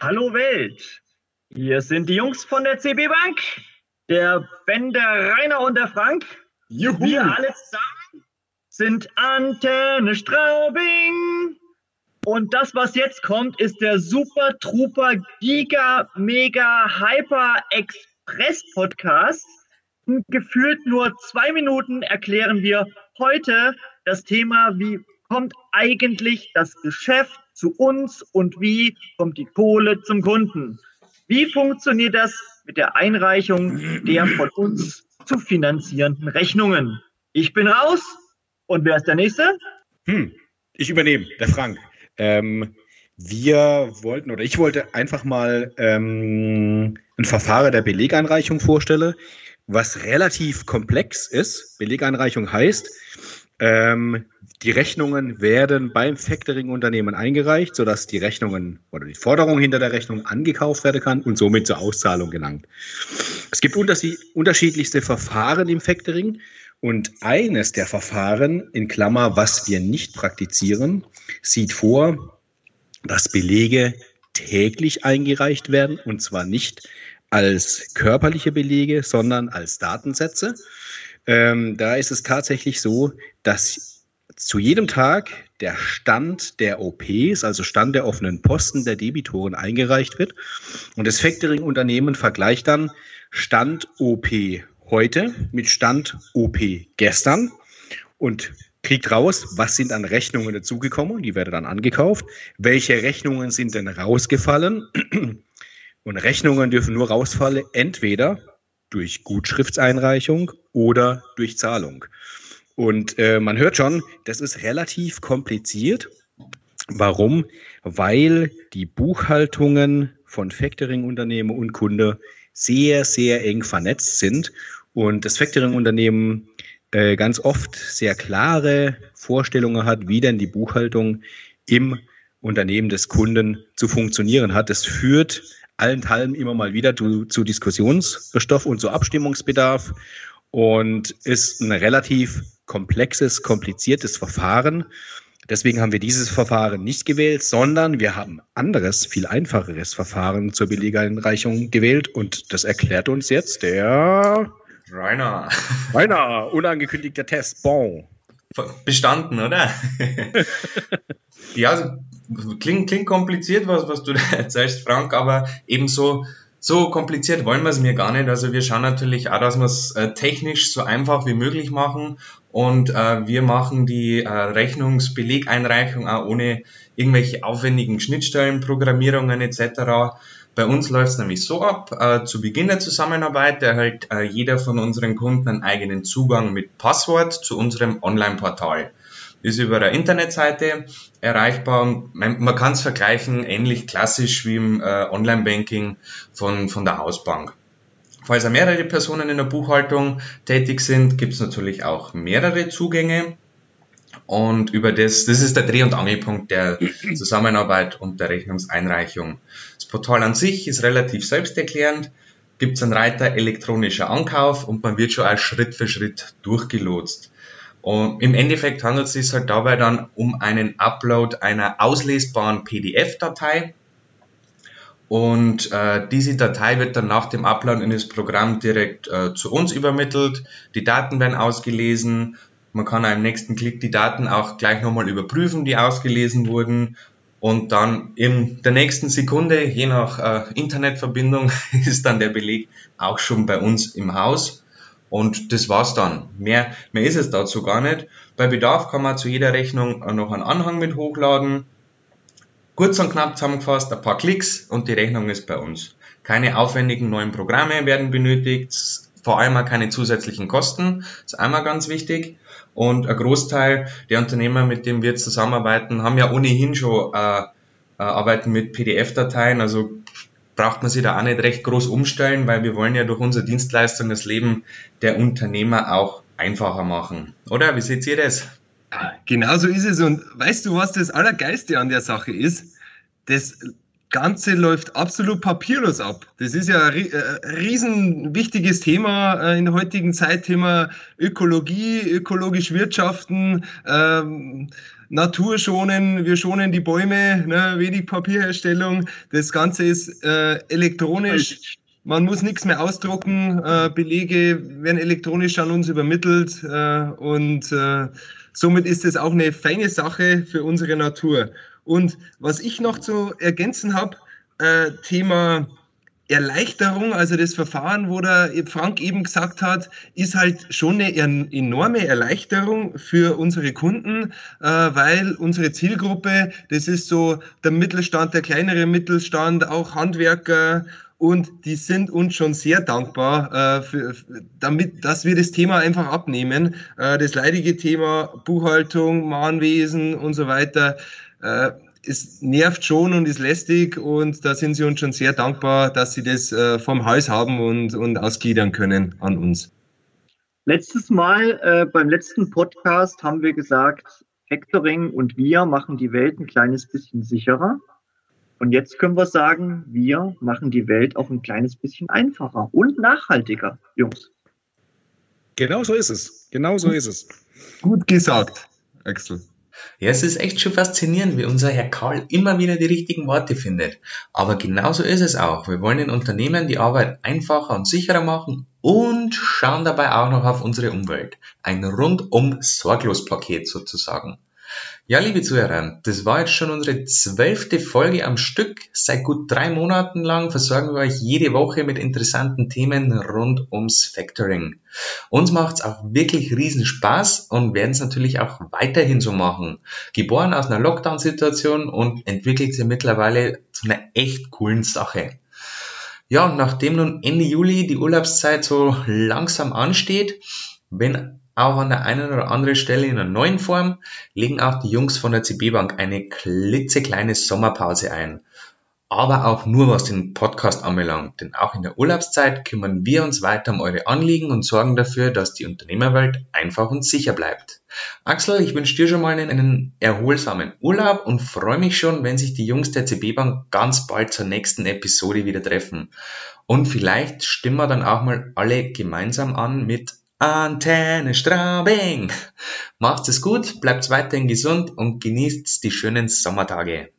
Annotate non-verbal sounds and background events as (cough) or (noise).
Hallo Welt! Hier sind die Jungs von der CB Bank, der Ben, der Rainer und der Frank. Juhu. Wir alle zusammen sind Antenne Straubing. Und das, was jetzt kommt, ist der Super Trooper Giga Mega Hyper Express Podcast. In gefühlt nur zwei Minuten erklären wir heute das Thema, wie kommt eigentlich das Geschäft zu uns und wie kommt die Kohle zum Kunden? Wie funktioniert das mit der Einreichung der von uns zu finanzierenden Rechnungen? Ich bin raus. Und wer ist der Nächste? Hm, ich übernehme, der Frank. Ähm, wir wollten oder ich wollte einfach mal ähm, ein Verfahren der Belegeinreichung vorstellen, was relativ komplex ist. Belegeinreichung heißt, ähm, die Rechnungen werden beim Factoring-Unternehmen eingereicht, sodass die Rechnungen oder die Forderung hinter der Rechnung angekauft werden kann und somit zur Auszahlung gelangt. Es gibt unterschiedlichste Verfahren im Factoring und eines der Verfahren, in Klammer, was wir nicht praktizieren, sieht vor, dass Belege täglich eingereicht werden und zwar nicht als körperliche Belege, sondern als Datensätze. Ähm, da ist es tatsächlich so, dass zu jedem Tag der Stand der OPs, also Stand der offenen Posten der Debitoren eingereicht wird. Und das Factoring-Unternehmen vergleicht dann Stand OP heute mit Stand OP gestern und kriegt raus, was sind an Rechnungen dazugekommen, die werden dann angekauft, welche Rechnungen sind denn rausgefallen und Rechnungen dürfen nur rausfallen, entweder durch Gutschriftseinreichung oder durch Zahlung. Und äh, man hört schon, das ist relativ kompliziert. Warum? Weil die Buchhaltungen von Factoring-Unternehmen und Kunde sehr, sehr eng vernetzt sind und das Factoring-Unternehmen äh, ganz oft sehr klare Vorstellungen hat, wie denn die Buchhaltung im Unternehmen des Kunden zu funktionieren hat. Das führt allenthalben immer mal wieder zu, zu Diskussionsstoff und zu Abstimmungsbedarf und ist ein relativ komplexes, kompliziertes Verfahren. Deswegen haben wir dieses Verfahren nicht gewählt, sondern wir haben anderes, viel einfacheres Verfahren zur Belegeinreichung gewählt und das erklärt uns jetzt der Rainer. Rainer, unangekündigter Test. Bon. Bestanden, oder? (laughs) ja, klingt, klingt kompliziert, was, was du (laughs) da erzählst, Frank, aber ebenso so kompliziert wollen wir es mir gar nicht. Also wir schauen natürlich auch, dass wir es äh, technisch so einfach wie möglich machen und äh, wir machen die äh, Rechnungsbelegeinreichung auch ohne irgendwelche aufwendigen Schnittstellen, Programmierungen etc. Bei uns läuft es nämlich so ab, äh, zu Beginn der Zusammenarbeit erhält äh, jeder von unseren Kunden einen eigenen Zugang mit Passwort zu unserem Online-Portal ist über eine Internetseite erreichbar. Man, man kann es vergleichen, ähnlich klassisch wie im äh, Online-Banking von, von der Hausbank. Falls auch mehrere Personen in der Buchhaltung tätig sind, gibt es natürlich auch mehrere Zugänge. Und über das, das ist der Dreh- und Angelpunkt der Zusammenarbeit und der Rechnungseinreichung. Das Portal an sich ist relativ selbsterklärend, gibt es einen Reiter elektronischer Ankauf und man wird schon als Schritt für Schritt durchgelotst. Und im Endeffekt handelt es sich halt dabei dann um einen Upload einer auslesbaren PDF-Datei. Und äh, diese Datei wird dann nach dem Upload in das Programm direkt äh, zu uns übermittelt. Die Daten werden ausgelesen. Man kann im nächsten Klick die Daten auch gleich nochmal überprüfen, die ausgelesen wurden. Und dann in der nächsten Sekunde, je nach äh, Internetverbindung, (laughs) ist dann der Beleg auch schon bei uns im Haus. Und das war's dann. Mehr, mehr ist es dazu gar nicht. Bei Bedarf kann man zu jeder Rechnung noch einen Anhang mit hochladen. Kurz und knapp zusammengefasst, ein paar Klicks und die Rechnung ist bei uns. Keine aufwendigen neuen Programme werden benötigt, vor allem auch keine zusätzlichen Kosten. Das ist einmal ganz wichtig. Und ein Großteil der Unternehmer, mit denen wir zusammenarbeiten, haben ja ohnehin schon äh, äh, arbeiten mit PDF-Dateien. Also braucht man sich da auch nicht recht groß umstellen, weil wir wollen ja durch unsere Dienstleistung das Leben der Unternehmer auch einfacher machen. Oder? Wie seht ihr das? Genau so ist es. Und weißt du, was das Allergeiste an der Sache ist? Das Ganze läuft absolut papierlos ab. Das ist ja ein äh, riesen wichtiges Thema äh, in der heutigen Zeit, Thema Ökologie, ökologisch wirtschaften. Ähm, Natur schonen, wir schonen die Bäume, ne, wenig Papierherstellung. Das Ganze ist äh, elektronisch. Man muss nichts mehr ausdrucken. Äh, Belege werden elektronisch an uns übermittelt äh, und äh, somit ist es auch eine feine Sache für unsere Natur. Und was ich noch zu ergänzen habe, äh, Thema Erleichterung, also das Verfahren, wo der Frank eben gesagt hat, ist halt schon eine enorme Erleichterung für unsere Kunden, äh, weil unsere Zielgruppe, das ist so der Mittelstand, der kleinere Mittelstand, auch Handwerker und die sind uns schon sehr dankbar, äh, für, damit, dass wir das Thema einfach abnehmen. Äh, das leidige Thema Buchhaltung, Mahnwesen und so weiter es nervt schon und ist lästig und da sind sie uns schon sehr dankbar, dass sie das äh, vom Haus haben und, und ausgliedern können an uns. Letztes Mal äh, beim letzten Podcast haben wir gesagt, Factoring und wir machen die Welt ein kleines bisschen sicherer. Und jetzt können wir sagen, wir machen die Welt auch ein kleines bisschen einfacher und nachhaltiger, Jungs. Genau so ist es. Genau so ist es. Gut gesagt, Axel. Ja, es ist echt schon faszinierend, wie unser Herr Karl immer wieder die richtigen Worte findet. Aber genauso ist es auch. Wir wollen den Unternehmen die Arbeit einfacher und sicherer machen und schauen dabei auch noch auf unsere Umwelt. Ein rundum sorglos Paket sozusagen. Ja, liebe Zuhörer, das war jetzt schon unsere zwölfte Folge am Stück. Seit gut drei Monaten lang versorgen wir euch jede Woche mit interessanten Themen rund ums Factoring. Uns macht's auch wirklich riesen Spaß und werden es natürlich auch weiterhin so machen. Geboren aus einer Lockdown-Situation und entwickelt sich mittlerweile zu einer echt coolen Sache. Ja, und nachdem nun Ende Juli die Urlaubszeit so langsam ansteht, wenn auch an der einen oder anderen Stelle in einer neuen Form legen auch die Jungs von der CB Bank eine klitzekleine Sommerpause ein. Aber auch nur was den Podcast anbelangt, denn auch in der Urlaubszeit kümmern wir uns weiter um eure Anliegen und sorgen dafür, dass die Unternehmerwelt einfach und sicher bleibt. Axel, ich wünsche dir schon mal einen, erholsamen Urlaub und freue mich schon, wenn sich die Jungs der CB Bank ganz bald zur nächsten Episode wieder treffen. Und vielleicht stimmen wir dann auch mal alle gemeinsam an mit Antenne Straubing. Macht es gut, bleibt weiterhin gesund und genießt die schönen Sommertage.